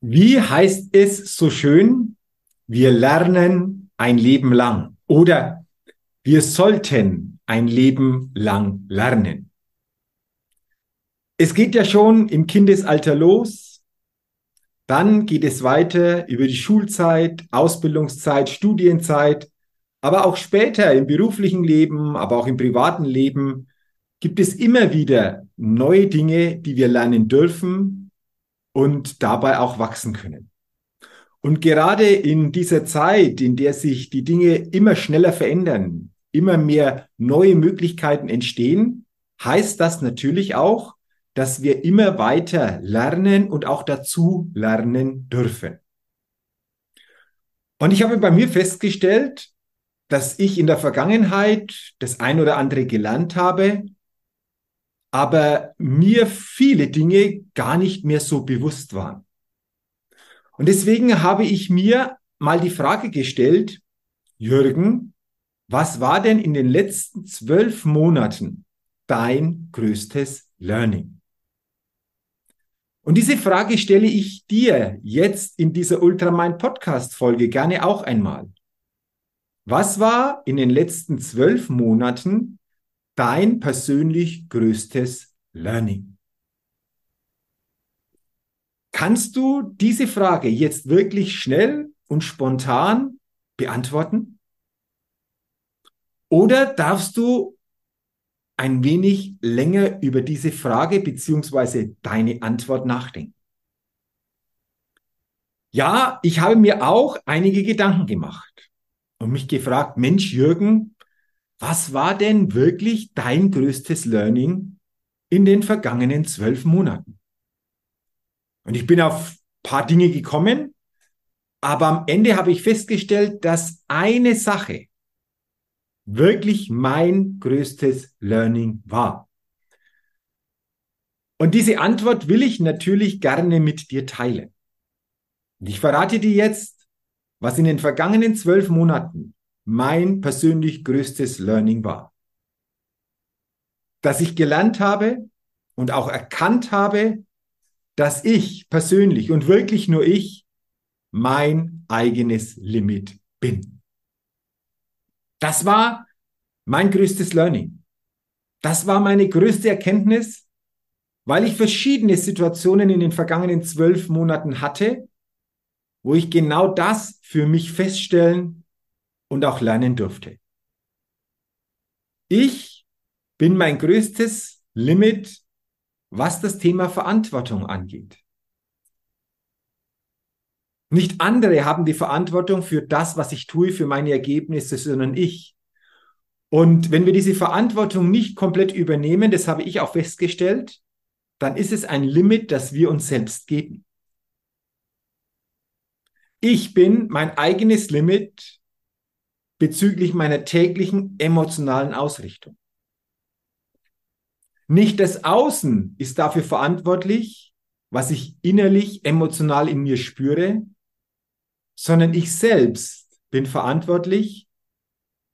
Wie heißt es so schön? Wir lernen ein Leben lang oder wir sollten ein Leben lang lernen. Es geht ja schon im Kindesalter los, dann geht es weiter über die Schulzeit, Ausbildungszeit, Studienzeit, aber auch später im beruflichen Leben, aber auch im privaten Leben gibt es immer wieder neue Dinge, die wir lernen dürfen, und dabei auch wachsen können. Und gerade in dieser Zeit, in der sich die Dinge immer schneller verändern, immer mehr neue Möglichkeiten entstehen, heißt das natürlich auch, dass wir immer weiter lernen und auch dazu lernen dürfen. Und ich habe bei mir festgestellt, dass ich in der Vergangenheit das ein oder andere gelernt habe, aber mir viele Dinge gar nicht mehr so bewusst waren. Und deswegen habe ich mir mal die Frage gestellt, Jürgen, was war denn in den letzten zwölf Monaten dein größtes Learning? Und diese Frage stelle ich dir jetzt in dieser Ultramind Podcast Folge gerne auch einmal. Was war in den letzten zwölf Monaten dein persönlich größtes Learning? Kannst du diese Frage jetzt wirklich schnell und spontan beantworten? Oder darfst du ein wenig länger über diese Frage beziehungsweise deine Antwort nachdenken? Ja, ich habe mir auch einige Gedanken gemacht und mich gefragt, Mensch, Jürgen, was war denn wirklich dein größtes Learning in den vergangenen zwölf Monaten? Und ich bin auf paar Dinge gekommen, aber am Ende habe ich festgestellt, dass eine Sache wirklich mein größtes Learning war. Und diese Antwort will ich natürlich gerne mit dir teilen. Und ich verrate dir jetzt, was in den vergangenen zwölf Monaten mein persönlich größtes Learning war. Dass ich gelernt habe und auch erkannt habe, dass ich persönlich und wirklich nur ich mein eigenes Limit bin. Das war mein größtes Learning. Das war meine größte Erkenntnis, weil ich verschiedene Situationen in den vergangenen zwölf Monaten hatte, wo ich genau das für mich feststellen und auch lernen durfte. Ich bin mein größtes Limit, was das Thema Verantwortung angeht. Nicht andere haben die Verantwortung für das, was ich tue, für meine Ergebnisse, sondern ich. Und wenn wir diese Verantwortung nicht komplett übernehmen, das habe ich auch festgestellt, dann ist es ein Limit, das wir uns selbst geben. Ich bin mein eigenes Limit bezüglich meiner täglichen emotionalen Ausrichtung. Nicht das Außen ist dafür verantwortlich, was ich innerlich, emotional in mir spüre, sondern ich selbst bin verantwortlich,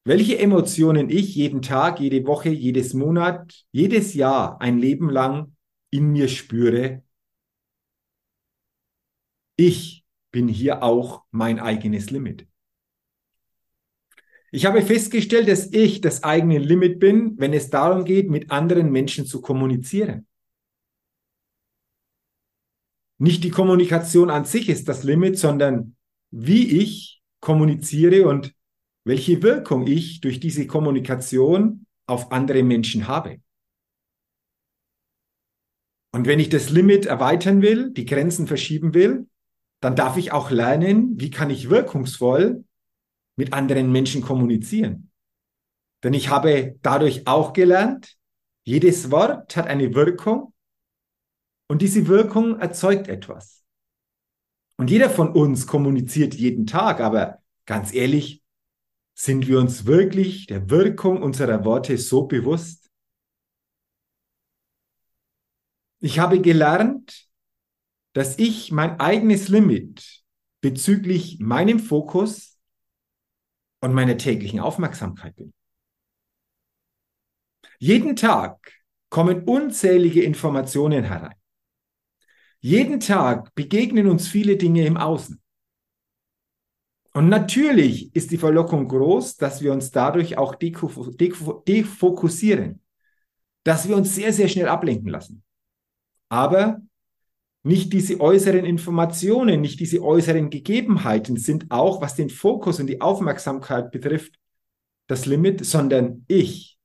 welche Emotionen ich jeden Tag, jede Woche, jedes Monat, jedes Jahr, ein Leben lang in mir spüre. Ich bin hier auch mein eigenes Limit. Ich habe festgestellt, dass ich das eigene Limit bin, wenn es darum geht, mit anderen Menschen zu kommunizieren. Nicht die Kommunikation an sich ist das Limit, sondern wie ich kommuniziere und welche Wirkung ich durch diese Kommunikation auf andere Menschen habe. Und wenn ich das Limit erweitern will, die Grenzen verschieben will, dann darf ich auch lernen, wie kann ich wirkungsvoll mit anderen Menschen kommunizieren. Denn ich habe dadurch auch gelernt, jedes Wort hat eine Wirkung und diese Wirkung erzeugt etwas. Und jeder von uns kommuniziert jeden Tag, aber ganz ehrlich, sind wir uns wirklich der Wirkung unserer Worte so bewusst? Ich habe gelernt, dass ich mein eigenes Limit bezüglich meinem Fokus und meiner täglichen Aufmerksamkeit bin. Jeden Tag kommen unzählige Informationen herein. Jeden Tag begegnen uns viele Dinge im Außen. Und natürlich ist die Verlockung groß, dass wir uns dadurch auch defokussieren, dass wir uns sehr, sehr schnell ablenken lassen. Aber nicht diese äußeren Informationen, nicht diese äußeren Gegebenheiten sind auch, was den Fokus und die Aufmerksamkeit betrifft, das Limit, sondern ich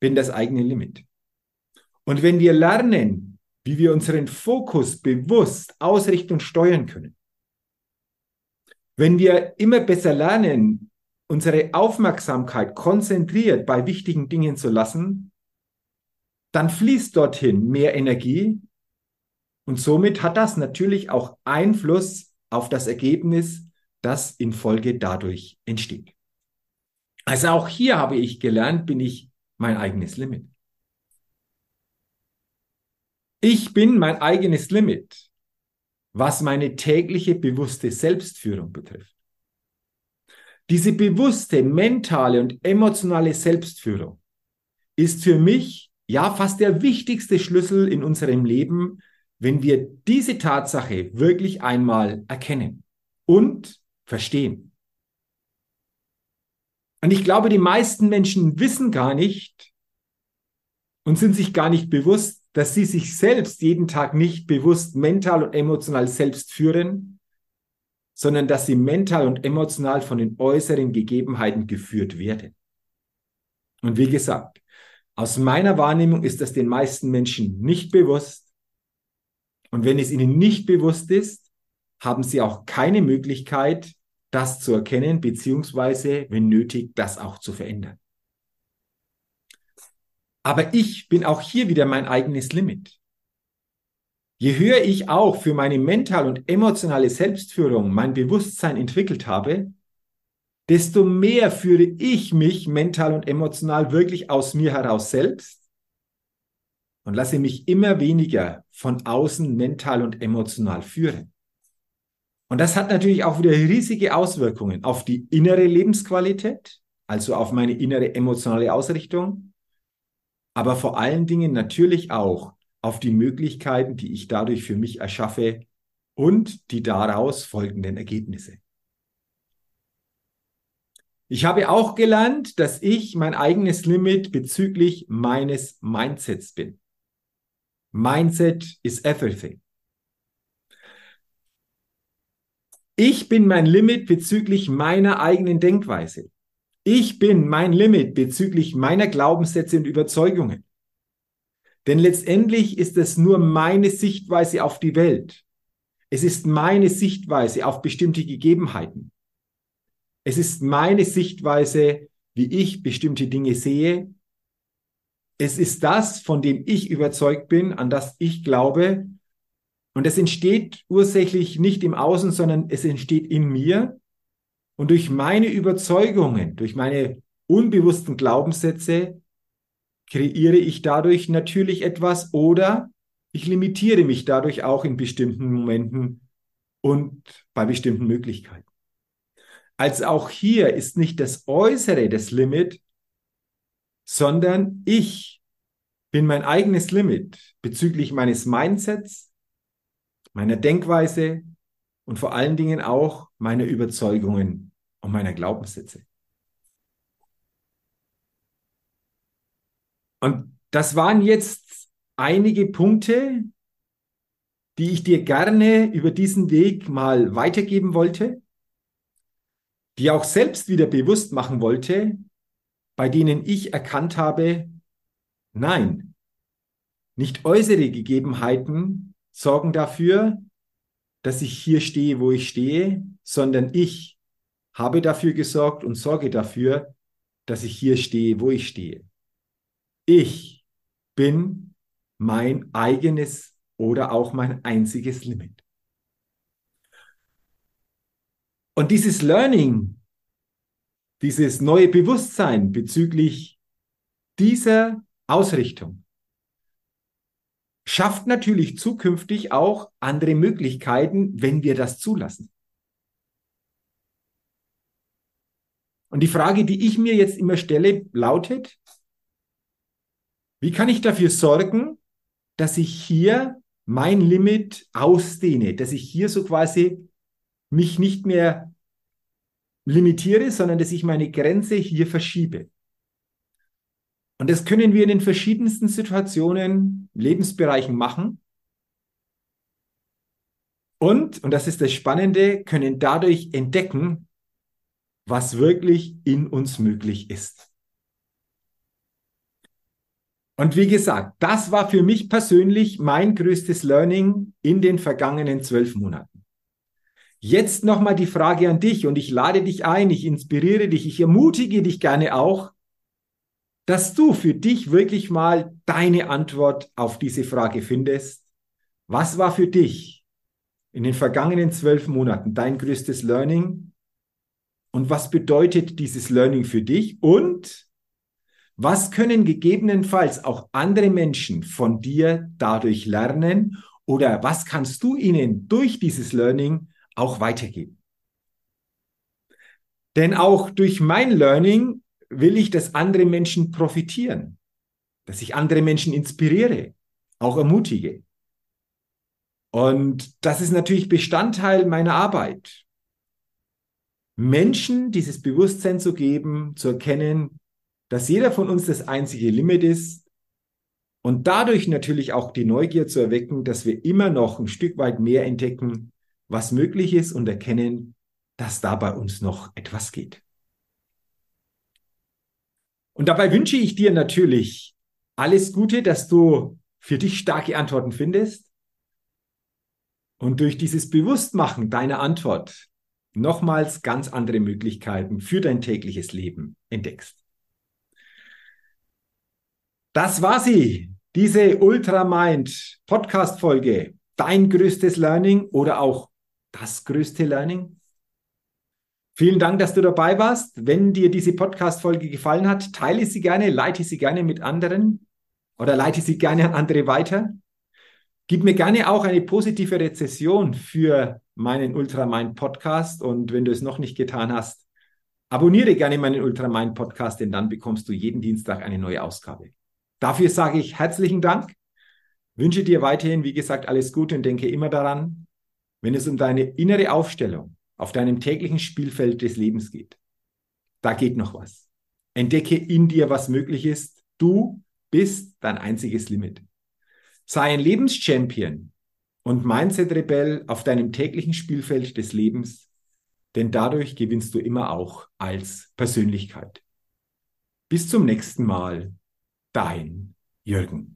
bin das eigene Limit. Und wenn wir lernen, wie wir unseren Fokus bewusst ausrichten und steuern können. Wenn wir immer besser lernen, unsere Aufmerksamkeit konzentriert bei wichtigen Dingen zu lassen, dann fließt dorthin mehr Energie und somit hat das natürlich auch Einfluss auf das Ergebnis, das in Folge dadurch entsteht. Also auch hier habe ich gelernt, bin ich mein eigenes Limit. Ich bin mein eigenes Limit, was meine tägliche bewusste Selbstführung betrifft. Diese bewusste mentale und emotionale Selbstführung ist für mich ja fast der wichtigste Schlüssel in unserem Leben, wenn wir diese Tatsache wirklich einmal erkennen und verstehen. Und ich glaube, die meisten Menschen wissen gar nicht und sind sich gar nicht bewusst, dass sie sich selbst jeden Tag nicht bewusst mental und emotional selbst führen, sondern dass sie mental und emotional von den äußeren Gegebenheiten geführt werden. Und wie gesagt, aus meiner Wahrnehmung ist das den meisten Menschen nicht bewusst. Und wenn es ihnen nicht bewusst ist, haben sie auch keine Möglichkeit, das zu erkennen, beziehungsweise, wenn nötig, das auch zu verändern. Aber ich bin auch hier wieder mein eigenes Limit. Je höher ich auch für meine mentale und emotionale Selbstführung mein Bewusstsein entwickelt habe, desto mehr führe ich mich mental und emotional wirklich aus mir heraus selbst und lasse mich immer weniger von außen mental und emotional führen. Und das hat natürlich auch wieder riesige Auswirkungen auf die innere Lebensqualität, also auf meine innere emotionale Ausrichtung, aber vor allen Dingen natürlich auch auf die Möglichkeiten, die ich dadurch für mich erschaffe und die daraus folgenden Ergebnisse. Ich habe auch gelernt, dass ich mein eigenes Limit bezüglich meines Mindsets bin. Mindset is everything. Ich bin mein Limit bezüglich meiner eigenen Denkweise. Ich bin mein Limit bezüglich meiner Glaubenssätze und Überzeugungen. Denn letztendlich ist es nur meine Sichtweise auf die Welt. Es ist meine Sichtweise auf bestimmte Gegebenheiten. Es ist meine Sichtweise, wie ich bestimmte Dinge sehe. Es ist das, von dem ich überzeugt bin, an das ich glaube. Und es entsteht ursächlich nicht im Außen, sondern es entsteht in mir. Und durch meine Überzeugungen, durch meine unbewussten Glaubenssätze kreiere ich dadurch natürlich etwas oder ich limitiere mich dadurch auch in bestimmten Momenten und bei bestimmten Möglichkeiten. Also auch hier ist nicht das Äußere das Limit, sondern ich bin mein eigenes Limit bezüglich meines Mindsets, meiner Denkweise und vor allen Dingen auch meiner Überzeugungen und meiner Glaubenssätze. Und das waren jetzt einige Punkte, die ich dir gerne über diesen Weg mal weitergeben wollte, die auch selbst wieder bewusst machen wollte, bei denen ich erkannt habe, nein, nicht äußere Gegebenheiten sorgen dafür, dass ich hier stehe, wo ich stehe, sondern ich habe dafür gesorgt und sorge dafür, dass ich hier stehe, wo ich stehe. Ich bin mein eigenes oder auch mein einziges Limit. Und dieses Learning, dieses neue Bewusstsein bezüglich dieser Ausrichtung schafft natürlich zukünftig auch andere Möglichkeiten, wenn wir das zulassen. Und die Frage, die ich mir jetzt immer stelle, lautet, wie kann ich dafür sorgen, dass ich hier mein Limit ausdehne, dass ich hier so quasi mich nicht mehr limitiere, sondern dass ich meine Grenze hier verschiebe. Und das können wir in den verschiedensten Situationen, Lebensbereichen machen. Und, und das ist das Spannende, können dadurch entdecken, was wirklich in uns möglich ist. Und wie gesagt, das war für mich persönlich mein größtes Learning in den vergangenen zwölf Monaten. Jetzt nochmal die Frage an dich und ich lade dich ein, ich inspiriere dich, ich ermutige dich gerne auch, dass du für dich wirklich mal deine Antwort auf diese Frage findest. Was war für dich in den vergangenen zwölf Monaten dein größtes Learning? Und was bedeutet dieses Learning für dich? Und was können gegebenenfalls auch andere Menschen von dir dadurch lernen? Oder was kannst du ihnen durch dieses Learning auch weitergeben? Denn auch durch mein Learning will ich, dass andere Menschen profitieren, dass ich andere Menschen inspiriere, auch ermutige. Und das ist natürlich Bestandteil meiner Arbeit. Menschen dieses Bewusstsein zu geben, zu erkennen, dass jeder von uns das einzige Limit ist und dadurch natürlich auch die Neugier zu erwecken, dass wir immer noch ein Stück weit mehr entdecken, was möglich ist und erkennen, dass da bei uns noch etwas geht. Und dabei wünsche ich dir natürlich alles Gute, dass du für dich starke Antworten findest und durch dieses Bewusstmachen deiner Antwort nochmals ganz andere Möglichkeiten für dein tägliches Leben entdeckst. Das war sie, diese Ultramind Podcast Folge. Dein größtes Learning oder auch das größte Learning? Vielen Dank, dass du dabei warst. Wenn dir diese Podcast-Folge gefallen hat, teile sie gerne, leite sie gerne mit anderen oder leite sie gerne an andere weiter. Gib mir gerne auch eine positive Rezession für meinen Ultramind Podcast. Und wenn du es noch nicht getan hast, abonniere gerne meinen Ultramind Podcast, denn dann bekommst du jeden Dienstag eine neue Ausgabe. Dafür sage ich herzlichen Dank. Wünsche dir weiterhin, wie gesagt, alles Gute und denke immer daran, wenn es um deine innere Aufstellung auf deinem täglichen Spielfeld des Lebens geht. Da geht noch was. Entdecke in dir, was möglich ist. Du bist dein einziges Limit. Sei ein Lebenschampion und Mindset-Rebell auf deinem täglichen Spielfeld des Lebens, denn dadurch gewinnst du immer auch als Persönlichkeit. Bis zum nächsten Mal, dein Jürgen.